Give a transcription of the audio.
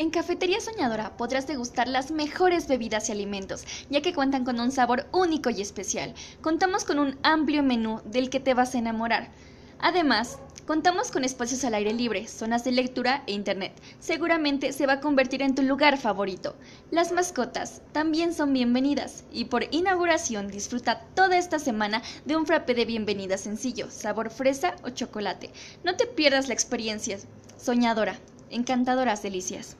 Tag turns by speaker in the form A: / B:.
A: En Cafetería Soñadora podrás degustar las mejores bebidas y alimentos, ya que cuentan con un sabor único y especial. Contamos con un amplio menú del que te vas a enamorar. Además, contamos con espacios al aire libre, zonas de lectura e internet. Seguramente se va a convertir en tu lugar favorito. Las mascotas también son bienvenidas y por inauguración disfruta toda esta semana de un frappé de bienvenida sencillo, sabor fresa o chocolate. No te pierdas la experiencia. Soñadora, encantadoras delicias.